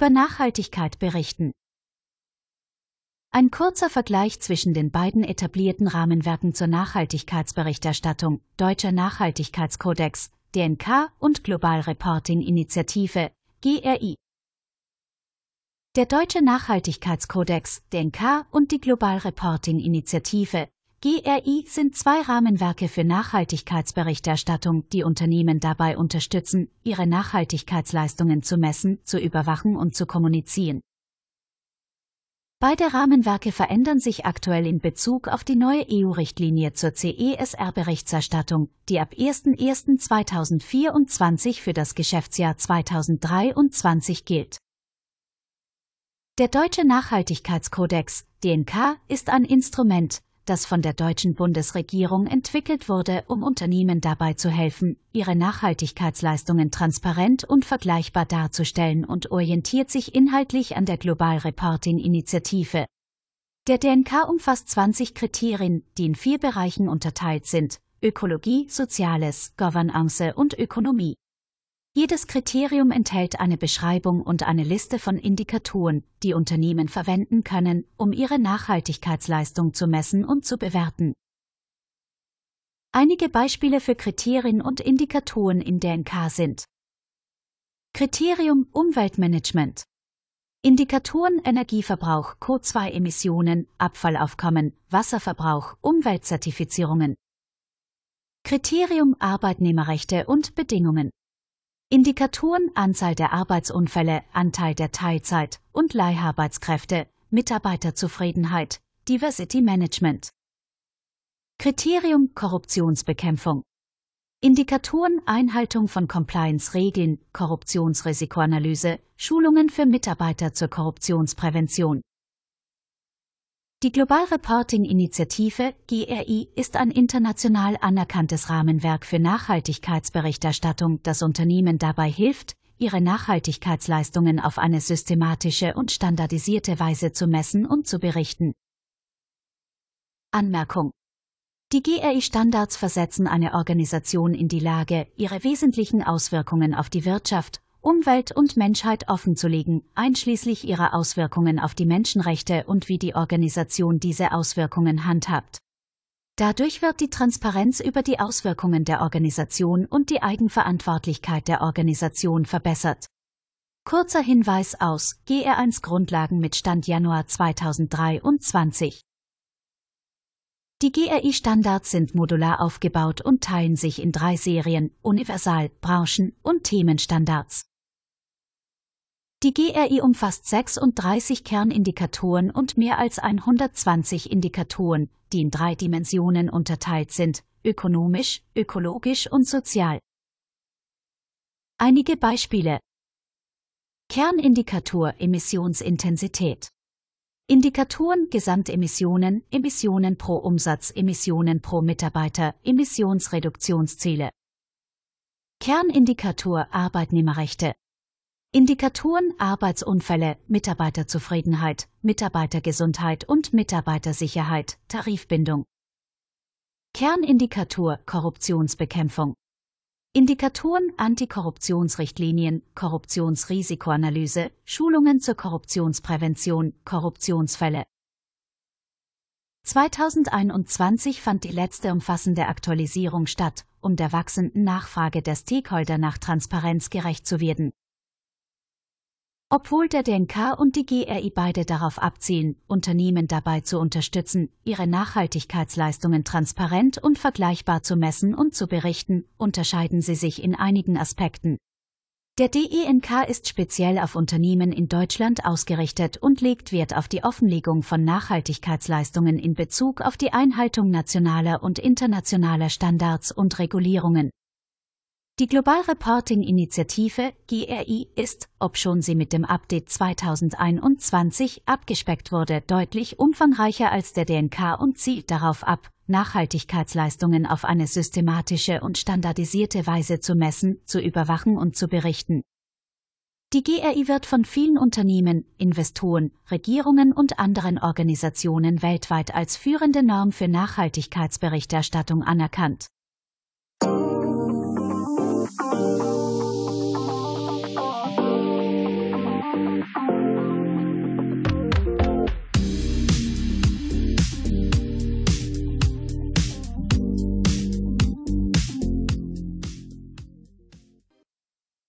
über Nachhaltigkeit berichten. Ein kurzer Vergleich zwischen den beiden etablierten Rahmenwerken zur Nachhaltigkeitsberichterstattung, Deutscher Nachhaltigkeitskodex, DNK und Global Reporting Initiative, GRI. Der Deutsche Nachhaltigkeitskodex, DNK und die Global Reporting Initiative, GRI sind zwei Rahmenwerke für Nachhaltigkeitsberichterstattung, die Unternehmen dabei unterstützen, ihre Nachhaltigkeitsleistungen zu messen, zu überwachen und zu kommunizieren. Beide Rahmenwerke verändern sich aktuell in Bezug auf die neue EU-Richtlinie zur CESR-Berichterstattung, die ab 01.01.2024 für das Geschäftsjahr 2023 gilt. Der Deutsche Nachhaltigkeitskodex, DNK, ist ein Instrument, das von der deutschen Bundesregierung entwickelt wurde, um Unternehmen dabei zu helfen, ihre Nachhaltigkeitsleistungen transparent und vergleichbar darzustellen und orientiert sich inhaltlich an der Global Reporting Initiative. Der DNK umfasst 20 Kriterien, die in vier Bereichen unterteilt sind Ökologie, Soziales, Governance und Ökonomie. Jedes Kriterium enthält eine Beschreibung und eine Liste von Indikatoren, die Unternehmen verwenden können, um ihre Nachhaltigkeitsleistung zu messen und zu bewerten. Einige Beispiele für Kriterien und Indikatoren in DNK sind Kriterium Umweltmanagement. Indikatoren Energieverbrauch, CO2-Emissionen, Abfallaufkommen, Wasserverbrauch, Umweltzertifizierungen. Kriterium Arbeitnehmerrechte und Bedingungen Indikatoren Anzahl der Arbeitsunfälle, Anteil der Teilzeit und Leiharbeitskräfte, Mitarbeiterzufriedenheit, Diversity Management. Kriterium Korruptionsbekämpfung. Indikatoren Einhaltung von Compliance-Regeln, Korruptionsrisikoanalyse, Schulungen für Mitarbeiter zur Korruptionsprävention. Die Global Reporting Initiative GRI ist ein international anerkanntes Rahmenwerk für Nachhaltigkeitsberichterstattung, das Unternehmen dabei hilft, ihre Nachhaltigkeitsleistungen auf eine systematische und standardisierte Weise zu messen und zu berichten. Anmerkung die GRI-Standards versetzen eine Organisation in die Lage, ihre wesentlichen Auswirkungen auf die Wirtschaft Umwelt und Menschheit offenzulegen, einschließlich ihrer Auswirkungen auf die Menschenrechte und wie die Organisation diese Auswirkungen handhabt. Dadurch wird die Transparenz über die Auswirkungen der Organisation und die Eigenverantwortlichkeit der Organisation verbessert. Kurzer Hinweis aus GR1 Grundlagen mit Stand Januar 2023. Die GRI-Standards sind modular aufgebaut und teilen sich in drei Serien Universal-, Branchen- und Themenstandards. Die GRI umfasst 36 Kernindikatoren und mehr als 120 Indikatoren, die in drei Dimensionen unterteilt sind, ökonomisch, ökologisch und sozial. Einige Beispiele Kernindikator Emissionsintensität Indikatoren Gesamtemissionen, Emissionen pro Umsatz, Emissionen pro Mitarbeiter, Emissionsreduktionsziele. Kernindikator Arbeitnehmerrechte Indikatoren Arbeitsunfälle, Mitarbeiterzufriedenheit, Mitarbeitergesundheit und Mitarbeitersicherheit, Tarifbindung. Kernindikator Korruptionsbekämpfung. Indikatoren Antikorruptionsrichtlinien, Korruptionsrisikoanalyse, Schulungen zur Korruptionsprävention, Korruptionsfälle. 2021 fand die letzte umfassende Aktualisierung statt, um der wachsenden Nachfrage der Stakeholder nach Transparenz gerecht zu werden. Obwohl der DNK und die GRI beide darauf abzielen, Unternehmen dabei zu unterstützen, ihre Nachhaltigkeitsleistungen transparent und vergleichbar zu messen und zu berichten, unterscheiden sie sich in einigen Aspekten. Der DENK ist speziell auf Unternehmen in Deutschland ausgerichtet und legt Wert auf die Offenlegung von Nachhaltigkeitsleistungen in Bezug auf die Einhaltung nationaler und internationaler Standards und Regulierungen. Die Global Reporting Initiative GRI ist, obschon sie mit dem Update 2021 abgespeckt wurde, deutlich umfangreicher als der DNK und zielt darauf ab, Nachhaltigkeitsleistungen auf eine systematische und standardisierte Weise zu messen, zu überwachen und zu berichten. Die GRI wird von vielen Unternehmen, Investoren, Regierungen und anderen Organisationen weltweit als führende Norm für Nachhaltigkeitsberichterstattung anerkannt. Música